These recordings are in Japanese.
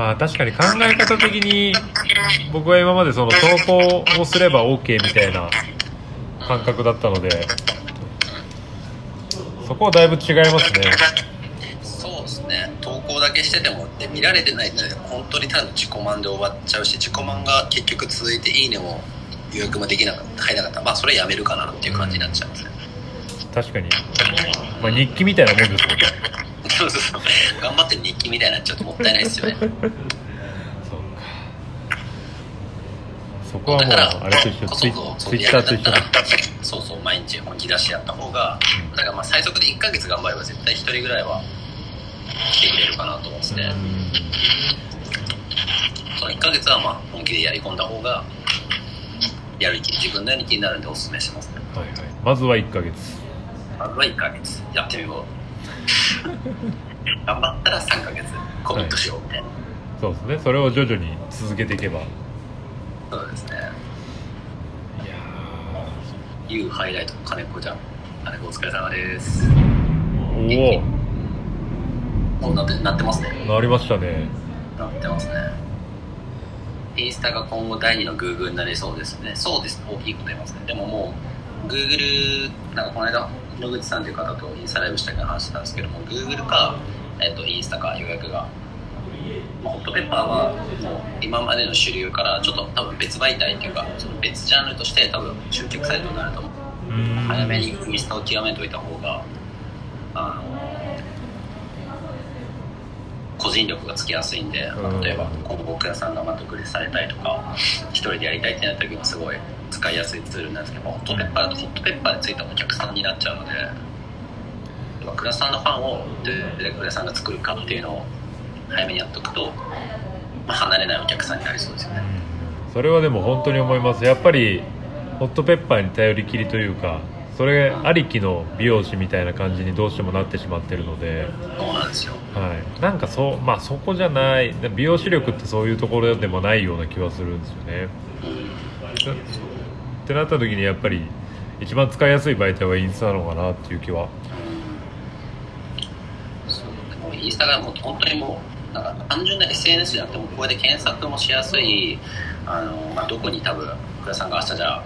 まあ確かに考え方的に僕は今までその投稿をすれば OK みたいな感覚だったのでそこはだいぶ違いますね。そうですね。投稿だけしててもで見られてないと本当にただの自己満で終わっちゃうし自己満が結局続いていいねも予約もできなかった入らなかった。まあそれやめるかなっていう感じになっちゃうんですね確かに、まあ、日記みたいなもんですもんねそうそうそう。頑張って日記みたいになっちゃうともったいないですよね。そうか。そこはもうあれと一緒。ツイツイッターと一緒だ。そうそう毎日本気出してやった方がだからまあ最速で1ヶ月頑張れば絶対1人ぐらいは来てくれるかなと思っててその1ヶ月はまあ本気でやり込んだ方がやる気自分のやる気になるんでおすすめしますね。はいはい。まずは1ヶ月。まずは1ヶ月。やってみよう頑張ったら3ヶ月コミットしようみたいな、そうですね。それを徐々に続けていけば。いそうですね。やいうハイライト金子ちゃん金子お疲れ様です。ーお。もうなってなってますね。おなりましたね。なってますね。インスタが今後第二の Google になりそうですね。そうです。大きいこと言いますね。でももう Google なんかこの間野口さんという方とインスタライブしたけど話してたんですけども Google か、えっとインスタか予約が、まあ、ホットペッパーはもう今までの主流からちょっと多分別媒体っていうかその別ジャンルとして多分集客サイトになると思う。早めにインスタを極めておいた方があの個人力がつきやすいんで、まあ例えば今後僕屋さんがま独立されたりとか一人でやりたいってなった時はすごい使いやすいツールなんですけどホットペッパーだとホットペッパーについたお客さんになっちゃうのでまあ倉さんのファンをどれで倉さんが作るかっていうのを早めにやっとくと、まあ、離れないお客さんになりそうですよね。それはでも本当に思います。やっぱりホットペッパーに頼りきりというかそれありきの美容師みたいな感じにどうしてもなってしまってるので、そうなんですよ。はい、なんかそうまあそこじゃない。美容師力ってそういうところでもないような気はするんですよね。ってなった時にやっぱり一番使いやすい媒体はインスタなのかなっていう気は。そうでもインスタがもう本当にもうなんか単純な SNS じゃなくてもこれで検索もしやすいあの、まあ、どこに多分福田さんが明日じゃあ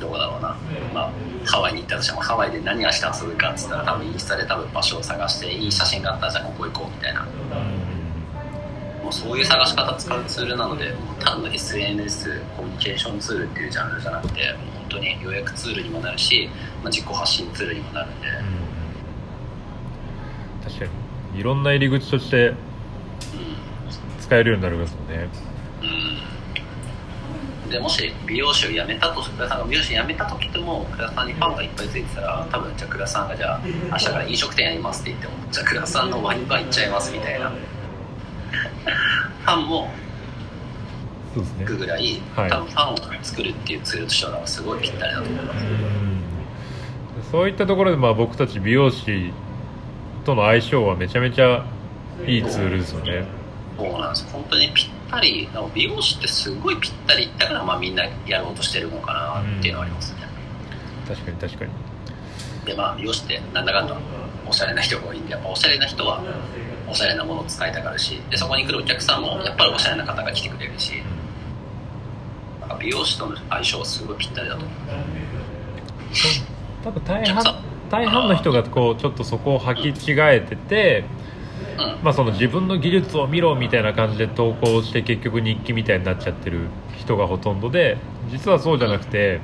どこだろうな、まあ、ハワイに行ったとしてもハワイで何明日遊ぶかっつったら多分インスタで多分場所を探していい写真があったらじゃあここ行こうみたいな。もうそういう探し方使うツールなのでもう単なる SNS コミュニケーションツールっていうジャンルじゃなくてもう本当に予約ツールにもなるし、まあ、自己発信ツールにもなるんで、確かに。いろんな入り口として使えるようになりますよね。うんでもし美容師を辞めたと福田さんが美容師辞めた時でも福田さんにファンがいっぱいついてたら多分じゃあ福田さんがじゃあ明日から飲食店やりますって言ってもじゃあ福田さんのワインバー行っちゃいますみたいな。ファンもそうですね。行くぐらい、はい。多分ファンを作るっていうツールとしてはすごいぴったりだと思います。うん。そういったところでまあ僕たち美容師との相性はめちゃめちゃいいツールですよね。そうなんです。本当にぴったり美容師ってすごいぴったりだからまあみんなやろうとしてるのかなっていうのはありますね、確かに確かに。でまあ美容師ってなんだかんだおしゃれな人が多いんでやっぱおしゃれな人はおしゃれなものを使いたがるしでそこに来るお客さんもやっぱりおしゃれな方が来てくれるしなんか美容師との相性はすごいぴったりだと。思います多分大半大半の人がこうちょっとそこを履き違えてて、うんまあ、その自分の技術を見ろみたいな感じで投稿して結局日記みたいになっちゃってる人がほとんどで実はそうじゃなくて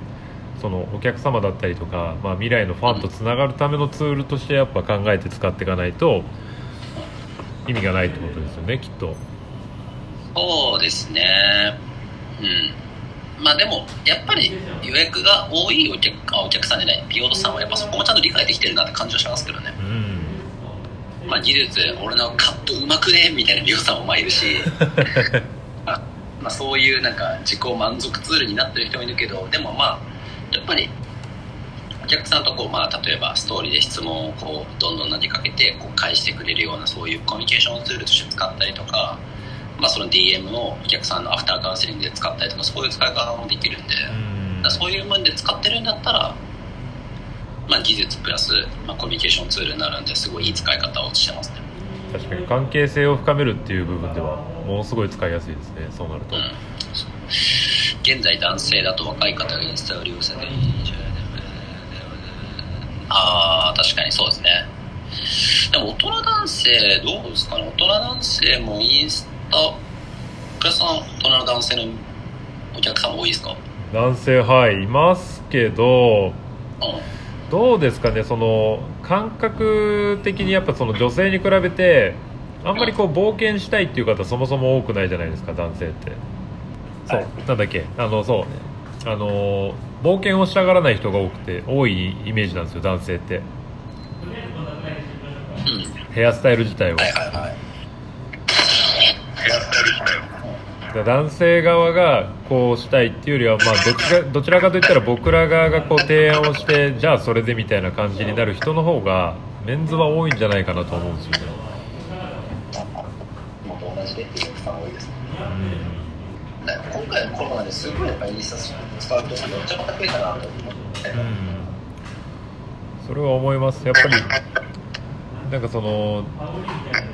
そのお客様だったりとか、まあ、未来のファンとつながるためのツールとしてやっぱ考えて使っていかないと意味がないってことですよねきっと。そうですね。うん。まあでもやっぱり予約が多いお客あお客さんじゃない美容師さんはやっぱそこもちゃんと理解できてるなって感じはしますけどね。うんまあ技術俺のカットうまくねみたいな美容師さんもまあいるしまあ まあ、そういうなんか自己満足ツールになってる人もいるけどでもまあやっぱりお客さんとこう、まあ、例えばストーリーで質問をこうどんどん投げかけてこう返してくれるようなそういうコミュニケーションツールとして使ったりとか、まあ、その DM をお客さんのアフターカウンセリングで使ったりとかそういう使い方もできるんで、だからそういう面で使ってるんだったら、まあ、技術プラス、まあ、コミュニケーションツールになるんですごいいい使い方をしてますね。確かに関係性を深めるっていう部分ではものすごい使いやすいですねそうなると、うん。現在男性だと若い方がインスタを利用されていいんじゃないああ確かにそうですね。でも大人男性どうですかね。大人男性もインスタ倉さん大人の男性のお客さん多いですか？男性はいいますけどうんどうですかねその感覚的にやっぱその女性に比べてあんまりこう冒険したいっていう方そもそも多くないじゃないですか男性って。そう、はいなんだっけ？あのそう。ねあの冒険をしたがらない人が多くて多いイメージなんですよ男性って。うん。ヘアスタイル自体をはいはいはい男性側がこうしたいっていうよりは、まあ、どちらどちらかといったら僕ら側がこう提案をしてじゃあそれでみたいな感じになる人の方がメンズは多いんじゃないかなと思うんですよね、今回のコロナですごいやっぱりインスタ使う人がめっちゃまた増えたなと思って、うん、うん、それは思います。やっぱりなんかその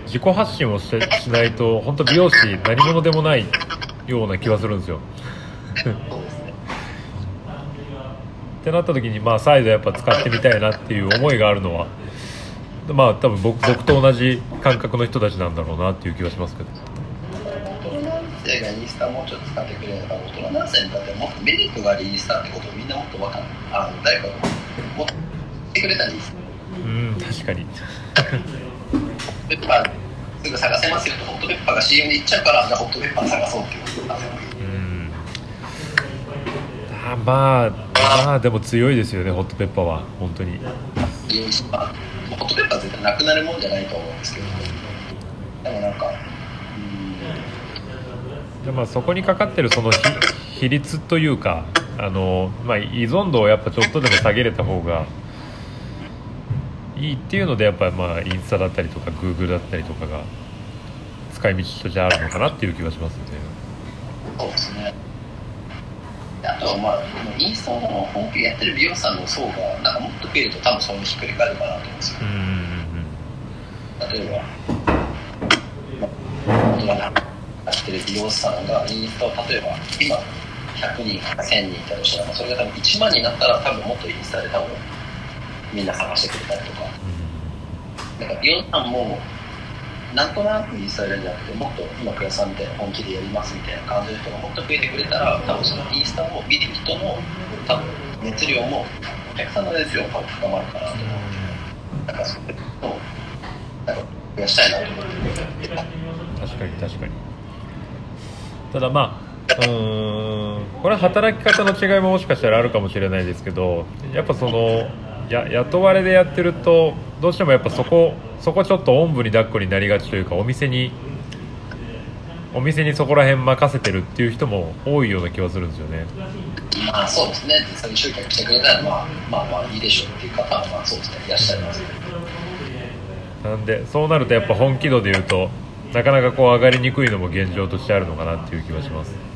自己発信をしてしないと本当美容師何者でもないような気はするんですよ。ってなった時にまあ再度やっぱ使ってみたいなっていう思いがあるのはまあ多分僕僕と同じ感覚の人たちなんだろうなっていう気がしますけど。大人男性がインスタもうちょっと使ってくれれば大人男性にとってもっとメリットがあるインスタってことをみんなもっと分かんあの誰かがもっと言ってくれたらいいですうん確かに。ペッパーすぐ探せますよとホットペッパーが CM に行っちゃうからじゃあホットペッパー探そうっていうことなんですよ。うん。あまあまあでも強いですよねホットペッパーは。本当に。ホットペッパー絶対なくなるもんじゃないと思うんですけど。でもなんかうん。でまあそこにかかってるその比比率というかあの、まあ、依存度をやっぱちょっとでも下げれた方がいいっていうのでやっぱまあインスタだったりとかグーグルだったりとかが使い道としてあるのかなっていう気がしますよね。そうですね。であとはまあインスタの本気でやってる美容師さんの層がなんかもっと増えると多分それにひっくり返るかなと思うんですよ。うんうん例えば、まあ、大人がやってる美容師さんがインスタを例えば今100人1000人いたとしたらそれが多分1万になったら多分もっとインスタで多分みんな探してくれたりとか。なんか美容師さんもなんとなくインスタやるんじゃなくてもっと今倉さんで本気でやりますみたいな感じの人がもっと増えてくれたら多分そのインスタを見る人の多分熱量もお客さんの熱量も多分深まるかなと思うなんかそれをなんか増やしたいなと思って。確かに確かに。ただまあうーんこれは働き方の違いももしかしたらあるかもしれないですけどやっぱそのや雇われでやってるとどうしてもやっぱそこそこちょっとおんぶに抱っこになりがちというかお店にお店にそこら辺任せてるっていう人も多いような気はするんですよね。まあそうですね。実際に集客してくれたらまあまあまあいいでしょうっていう方はまあそうですね。いらっしゃいます。ねなんでそうなるとやっぱ本気度で言うとなかなかこう上がりにくいのも現状としてあるのかなっていう気はします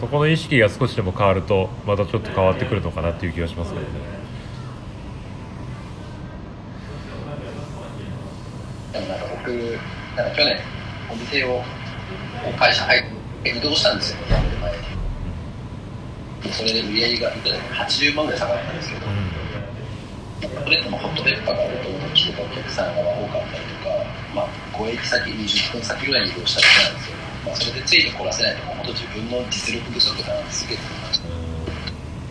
そこの意識が少しでも変わるとまたちょっと変わってくるのかなっていう気がしますけどね。でもなんか僕なんか去年お店を会社入って移動したんですよ。辞める前にそれで売り上げがいくら80万ぐらい下がったんですけど。それでもホットペッパーがあると来てたお客さんが多かったりとか、まあ、5駅先20分先ぐらいに移動しただけなんですよ、まあ、それでついてこらせないと本当自分の実力不足だなってすげえ思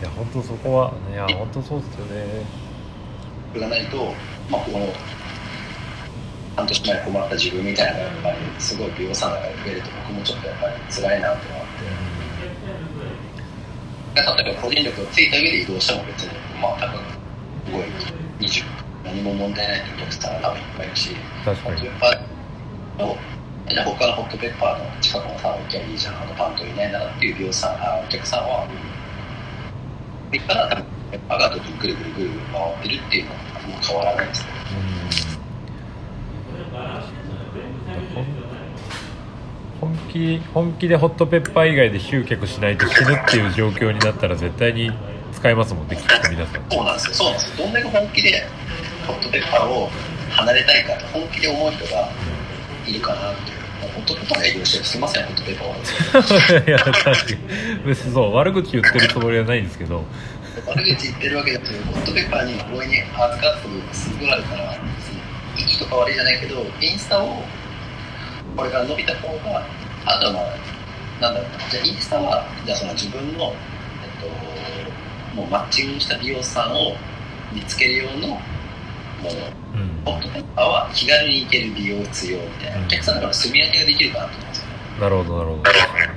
いや本当そこはいや本当そうですよね。それがないと、まあ、ここの半年前に困った自分みたいなのがやっぱりすごい美容師さんの中で増えると僕もちょっとやっぱり辛いなって思って。例えば個人力をついた上で移動しても別にまあ多分すごい20何も問題ないっていうお客さんが多分いっぱいいるし確かにじゃあ他のホットペッパーの近くのさん置きゃいいじゃんあのパンといないならっていうさんあお客さんはそれから多分ペッパーがどんどんぐるぐるぐる回ってるっていうのはもう変わらないですね。本気本気でホットペッパー以外で集客しないと死ぬっていう状況になったら絶対に使えますもんねきっと皆さん。そうなんですよ、そうなんですよ。どんだけ本気でホットペッパーを離れたいから本気で思う人がいるかなっていうホットペッパーの営業してすいません。ホットペッパーいや確かに。別にそう悪口言ってるつもりはないんですけど。悪口言ってるわけだけどホットペッパーに強引に預かってるすごいあるからいいとか悪いじゃないけどインスタをこれから伸びた方があとはまあなんだろう。なじゃあインスタはじゃあその自分の、えっと、もうマッチングした美容師さんを見つける用のものうん。ホットペッパーは気軽に行ける美容室用みたいな、お客さんだから住み分けができるかなと思うんですよ。なるほど。なるほど